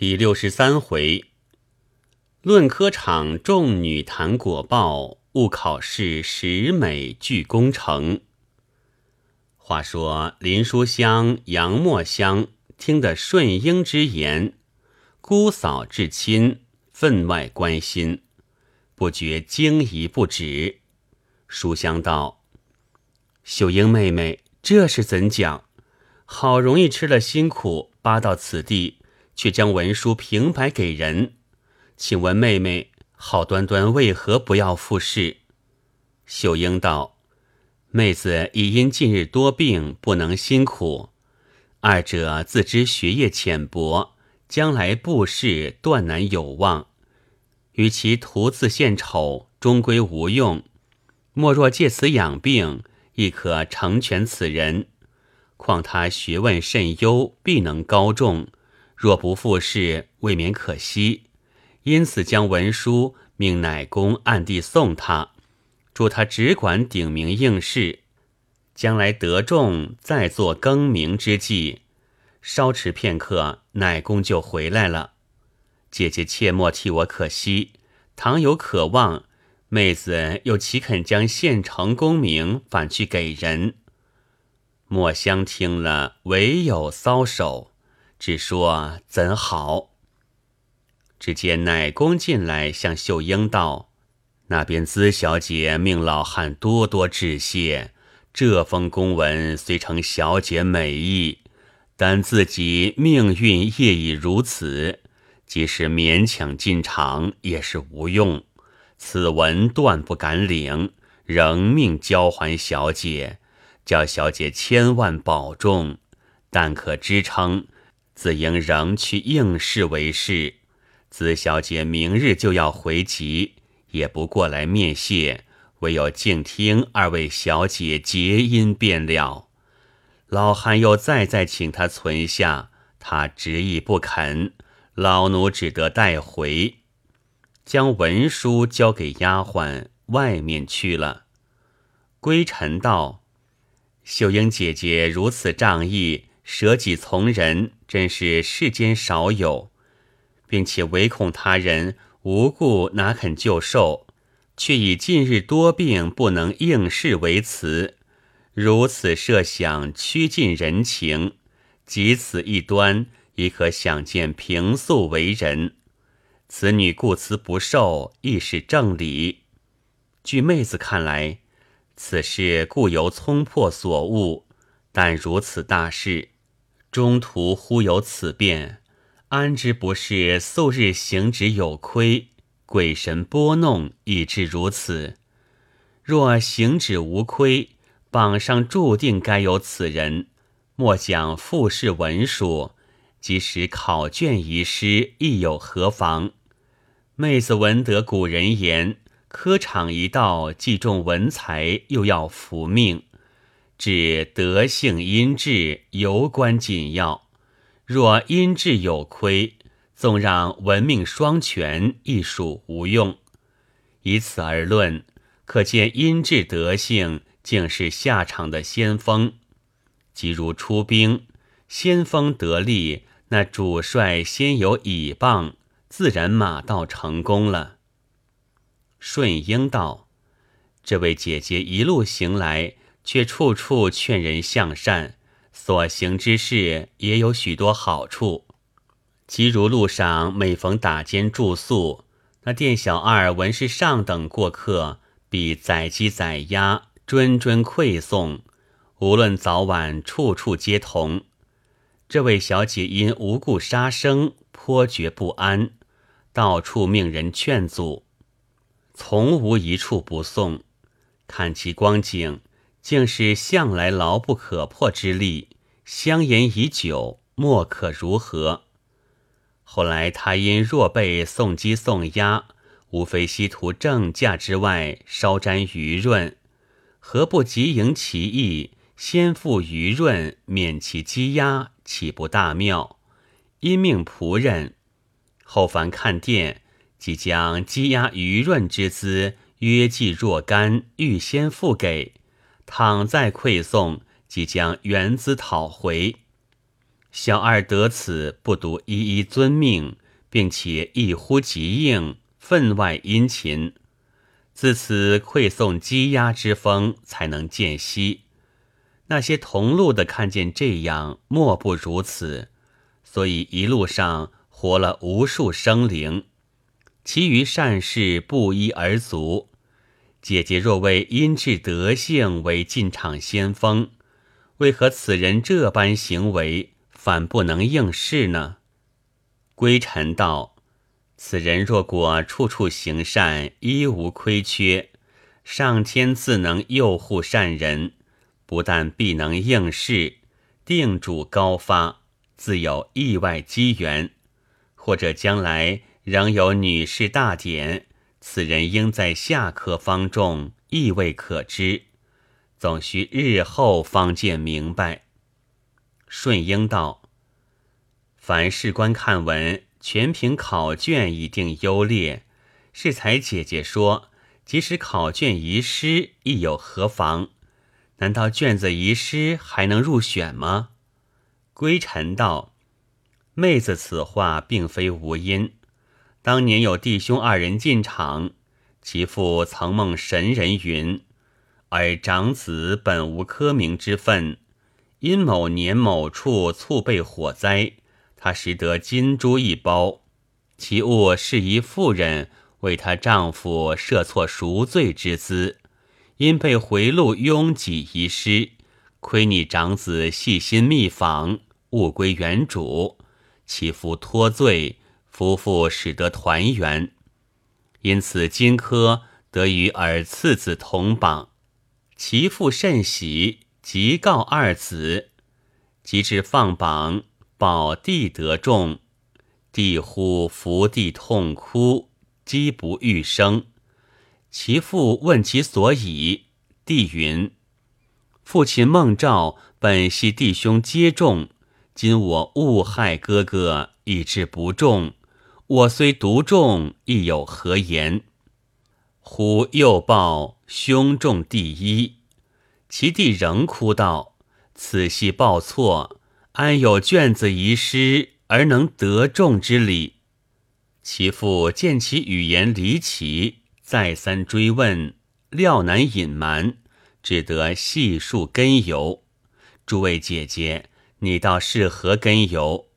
第六十三回，论科场众女谈果报，误考试十美俱功成。话说林书香、杨墨香听得顺英之言，姑嫂至亲，分外关心，不觉惊疑不止。书香道：“秀英妹妹，这是怎讲？好容易吃了辛苦，扒到此地。”却将文书平白给人，请问妹妹，好端端为何不要复试？秀英道：“妹子已因近日多病，不能辛苦。二者自知学业浅薄，将来布试断难有望。与其徒自献丑，终归无用。莫若借此养病，亦可成全此人。况他学问甚优，必能高中。”若不复试，未免可惜，因此将文书命乃公暗地送他，助他只管顶名应试，将来得中再做更名之计。稍迟片刻，乃公就回来了。姐姐切莫替我可惜，倘有渴望，妹子又岂肯将现成功名反去给人？墨香听了，唯有搔首。只说怎好？只见奶公进来，向秀英道：“那边资小姐命老汉多多致谢。这封公文虽成小姐美意，但自己命运业已如此，即使勉强进场也是无用。此文断不敢领，仍命交还小姐，叫小姐千万保重，但可支撑。”自应仍去应试为是，子小姐明日就要回籍，也不过来面谢，唯有静听二位小姐结音便了。老汉又再再请他存下，他执意不肯，老奴只得带回，将文书交给丫鬟，外面去了。归尘道：“秀英姐姐如此仗义。”舍己从人，真是世间少有，并且唯恐他人无故哪肯就受，却以近日多病不能应试为辞。如此设想，趋近人情，及此一端，亦可想见平素为人。此女故辞不受，亦是正理。据妹子看来，此事固由聪破所误，但如此大事。中途忽有此变，安知不是素日行止有亏，鬼神拨弄以致如此？若行止无亏，榜上注定该有此人。莫讲复试文书，即使考卷遗失，亦有何妨？妹子闻得古人言：科场一道，既重文才，又要服命。指德性阴质尤关紧要，若阴质有亏，纵让文命双全，亦属无用。以此而论，可见阴质德性竟是下场的先锋。即如出兵，先锋得力，那主帅先有倚棒，自然马到成功了。顺英道：“这位姐姐一路行来。”却处处劝人向善，所行之事也有许多好处。即如路上每逢打尖住宿，那店小二闻是上等过客，必宰鸡宰鸭，谆谆馈送，无论早晚，处处皆同。这位小姐因无故杀生，颇觉不安，到处命人劝阻，从无一处不送。看其光景。竟是向来牢不可破之力，相言已久，莫可如何？后来他因若被送鸡送鸭，无非稀图正价之外，稍沾余润，何不即迎其意，先付余润，免其鸡鸭，岂不大妙？因命仆人后凡看店，即将鸡鸭余润之资约计若干，预先付给。倘再馈送，即将原资讨回。小二得此，不独一一遵命，并且一呼即应，分外殷勤。自此馈送积压之风才能渐息。那些同路的看见这样，莫不如此。所以一路上活了无数生灵，其余善事不一而足。姐姐若为因智德性为进场先锋，为何此人这般行为反不能应试呢？归尘道：此人若果处处行善，一无亏缺，上天自能佑护善人，不但必能应试，定主高发，自有意外机缘，或者将来仍有女士大典。此人应在下科方中，亦未可知，总需日后方见明白。顺应道：凡士官看文，全凭考卷以定优劣。适才姐姐说，即使考卷遗失，亦有何妨？难道卷子遗失还能入选吗？归尘道：妹子此话并非无因。当年有弟兄二人进场，其父曾梦神人云：“而长子本无科名之分，因某年某处猝被火灾，他拾得金珠一包，其物是一妇人为她丈夫设错赎罪之资，因被回路拥挤遗失，亏你长子细心密访，物归原主，其父脱罪。”夫妇使得团圆，因此荆轲得与尔次子同榜，其父甚喜，即告二子。及至放榜，保弟得中，弟呼伏地痛哭，积不欲生。其父问其所以，弟云：父亲孟兆本系弟兄皆中，今我误害哥哥，以致不中。我虽独中，亦有何言？忽又报兄中第一，其弟仍哭道：“此系报错，安有卷子遗失而能得中之理？”其父见其语言离奇，再三追问，料难隐瞒，只得细述根由。诸位姐姐，你倒是何根由？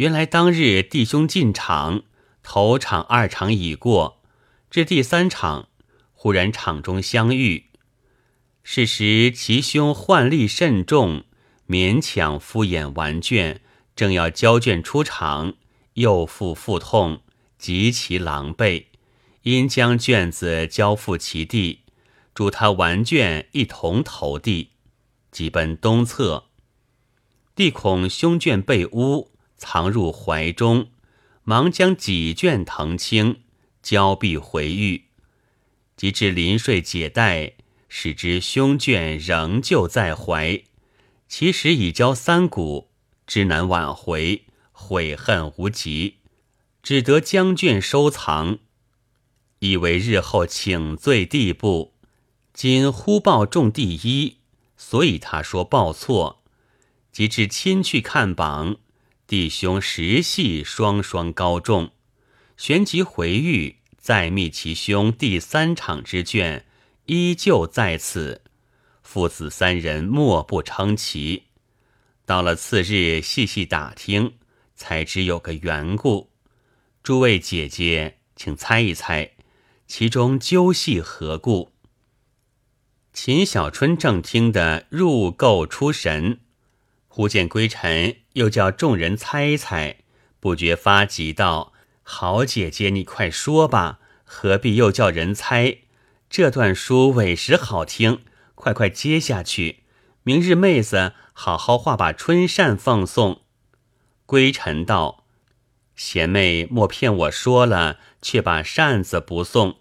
原来当日弟兄进场，头场、二场已过，至第三场，忽然场中相遇。是时其兄患力甚重，勉强敷衍完卷，正要交卷出场，又复腹痛，极其狼狈，因将卷子交付其弟，嘱他完卷一同投递，即奔东侧。弟恐兄卷被污。藏入怀中，忙将几卷腾清，交臂回狱。及至临睡解带，使之胸卷仍旧在怀，其实已交三股，知难挽回，悔恨无极，只得将卷收藏，以为日后请罪地步。今忽报中第一，所以他说报错。及至亲去看榜。弟兄实系双双高中，旋即回狱，再觅其兄第三场之卷，依旧在此。父子三人莫不称奇。到了次日，细细打听，才知有个缘故。诸位姐姐，请猜一猜，其中究系何故？秦小春正听得入垢出神。忽见归尘，又叫众人猜猜，不觉发急道：“好姐姐，你快说吧，何必又叫人猜？这段书委实好听，快快接下去。明日妹子好好画把春扇奉送。”归尘道：“贤妹莫骗我说了，却把扇子不送。”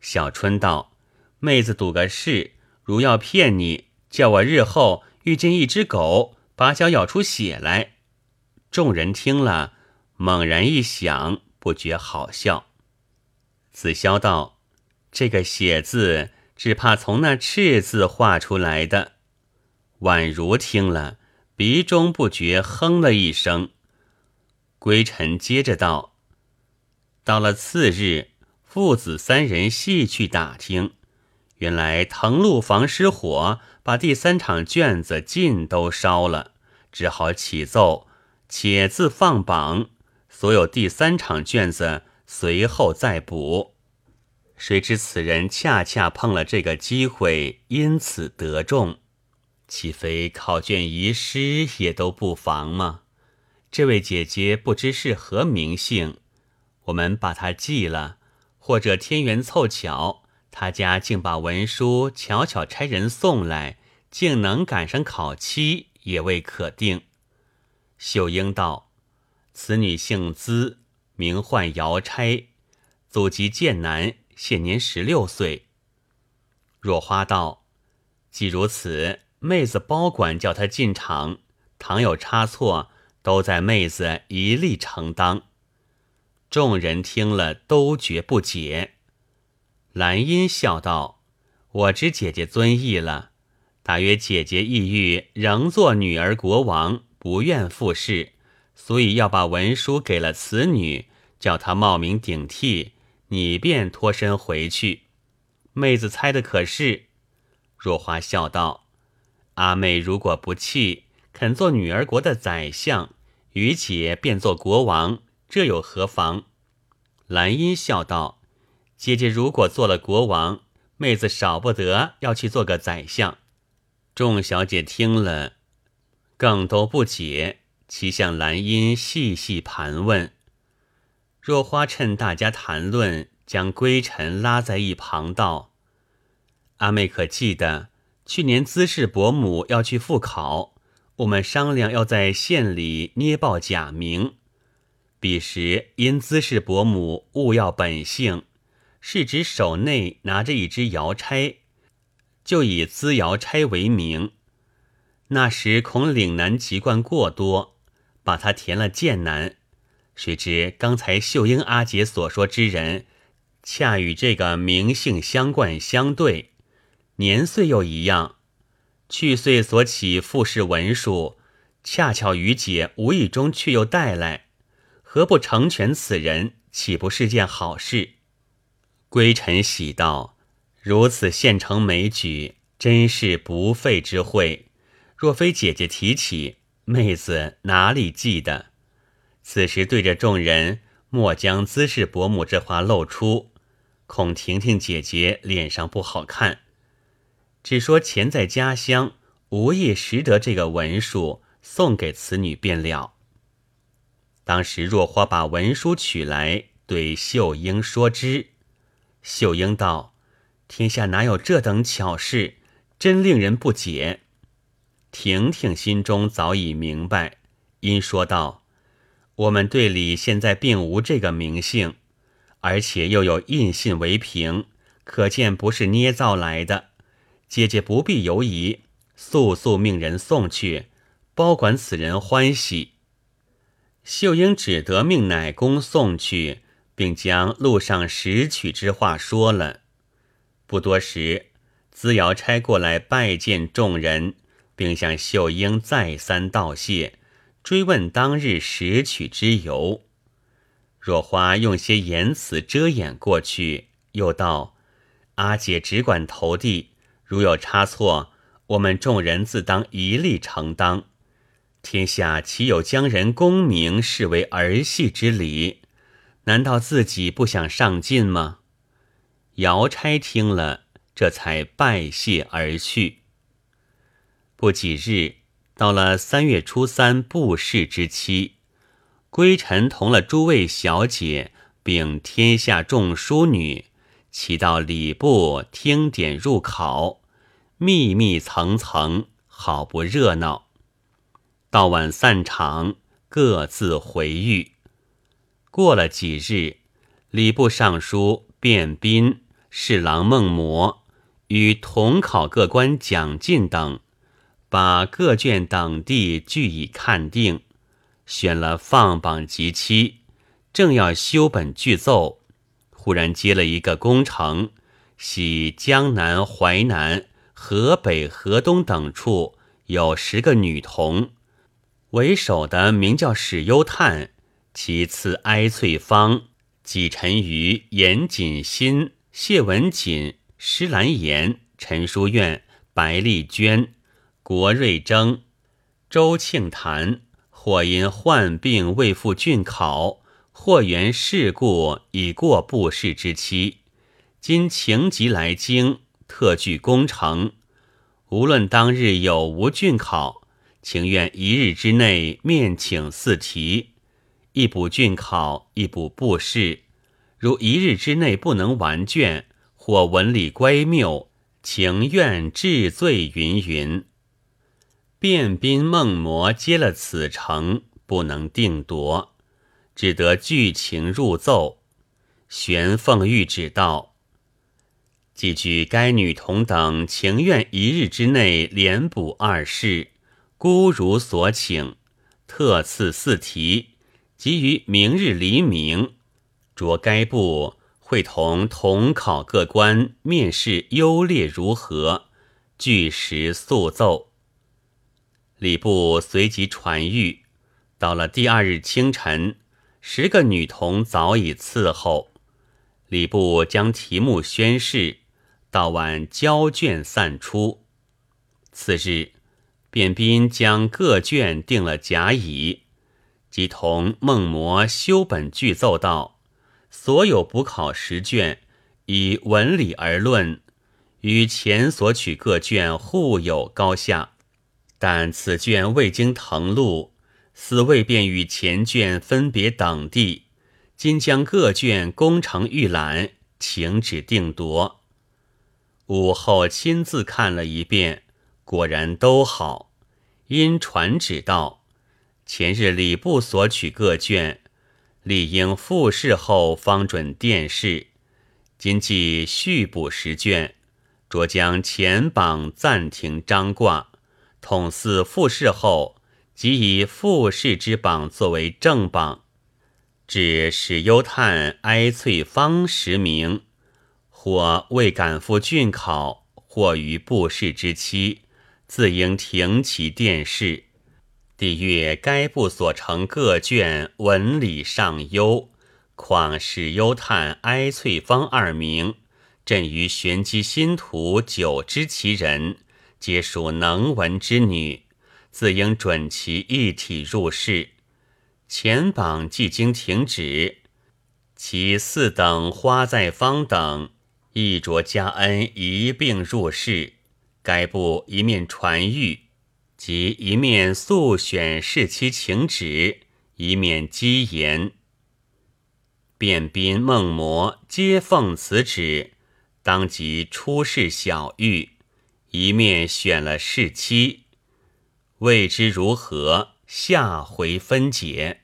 小春道：“妹子赌个事，如要骗你，叫我日后遇见一只狗。”把脚咬出血来，众人听了，猛然一想，不觉好笑。子潇道：“这个血字，只怕从那赤字画出来的。”宛如听了，鼻中不觉哼了一声。归尘接着道：“到了次日，父子三人细去打听，原来藤路房失火，把第三场卷子尽都烧了，只好起奏，且自放榜，所有第三场卷子随后再补。谁知此人恰恰碰了这个机会，因此得中。”岂非考卷遗失也都不妨吗？这位姐姐不知是何名姓，我们把她记了，或者天缘凑巧，她家竟把文书巧巧差人送来，竟能赶上考期，也未可定。秀英道：“此女姓资，名唤姚差，祖籍剑南，现年十六岁。”若花道：“既如此。”妹子包管叫她进场，倘有差错，都在妹子一力承当。众人听了都觉不解。兰因笑道：“我知姐姐尊意了，大约姐姐意欲仍做女儿国王，不愿复试，所以要把文书给了此女，叫她冒名顶替，你便脱身回去。妹子猜的可是？”若花笑道。阿妹如果不弃，肯做女儿国的宰相，于姐便做国王，这有何妨？兰因笑道：“姐姐如果做了国王，妹子少不得要去做个宰相。”众小姐听了，更都不解，齐向兰因细细盘问。若花趁大家谈论，将归尘拉在一旁道：“阿妹可记得？”去年资氏伯母要去复考，我们商量要在县里捏报假名。彼时因资氏伯母勿要本姓，是指手内拿着一支摇钗，就以资摇差为名。那时恐岭南籍贯过多，把他填了剑南。谁知刚才秀英阿姐所说之人，恰与这个名姓相贯相对。年岁又一样，去岁所起复试文书，恰巧于姐无意中却又带来，何不成全此人？岂不是件好事？归尘喜道：“如此现成美举，真是不费之惠。若非姐姐提起，妹子哪里记得？此时对着众人，莫将姿势伯母这话露出，恐婷婷姐姐脸上不好看。”只说钱在家乡，无意识得这个文书，送给此女便了。当时若花把文书取来，对秀英说之。秀英道：“天下哪有这等巧事？真令人不解。”婷婷心中早已明白，因说道：“我们队里现在并无这个名姓，而且又有印信为凭，可见不是捏造来的。”姐姐不必犹疑，速速命人送去，包管此人欢喜。秀英只得命奶公送去，并将路上拾取之话说了。不多时，资瑶差过来拜见众人，并向秀英再三道谢，追问当日拾取之由。若花用些言辞遮掩过去，又道：“阿姐只管投递。”如有差错，我们众人自当一力承当。天下岂有将人功名视为儿戏之理？难道自己不想上进吗？姚差听了，这才拜谢而去。不几日，到了三月初三布事之期，归尘同了诸位小姐，并天下众淑女，齐到礼部听点入考。密密层层，好不热闹。到晚散场，各自回寓。过了几日，礼部尚书卞斌、侍郎孟模与同考各官蒋进等，把各卷等地俱已看定，选了放榜及期，正要修本具奏，忽然接了一个工程，系江南、淮南。河北、河东等处有十个女童，为首的名叫史攸探，其次哀翠芳，几陈于严谨新、谢文锦、施兰言、陈淑苑、白丽娟、郭瑞征、周庆坛，或因患病未赴郡考，或缘事故已过布试之期，今情急来京，特具攻城。无论当日有无郡考。情愿一日之内面请四题，一补郡考，一补布试。如一日之内不能完卷，或文理乖谬，情愿治罪。云云。卞宾孟魔接了此城，不能定夺，只得剧情入奏。玄凤玉旨道：既据该女童等情愿一日之内连补二试。孤如所请，特赐四题，即于明日黎明，着该部会同同考各官面试优劣如何，据实速奏。礼部随即传谕。到了第二日清晨，十个女童早已伺候。礼部将题目宣示，到晚交卷散出。次日。卞斌将各卷定了甲乙，即同孟魔修本具奏道：所有补考十卷，以文理而论，与前所取各卷互有高下。但此卷未经誊录，似未便与前卷分别等地。今将各卷攻成预览，请指定夺。午后亲自看了一遍。果然都好，因传旨道：前日礼部所取各卷，理应复试后方准殿试。今既续补十卷，着将前榜暂停张挂，统似复试后，即以复试之榜作为正榜。至史幽叹哀翠芳实名，或未赶赴郡考，或于布试之期。自应停其殿试。帝曰该部所成各卷文理尚优，况史幽叹、哀翠芳二名，朕于玄机新图久知其人，皆属能文之女，自应准其一体入试。前榜既经停止，其四等花在方等亦着加恩一并入试。该部一面传谕，即一面速选侍妻请旨，一面积言。卞宾孟魔皆奉此旨，当即出示小玉，一面选了侍妻，未知如何，下回分解。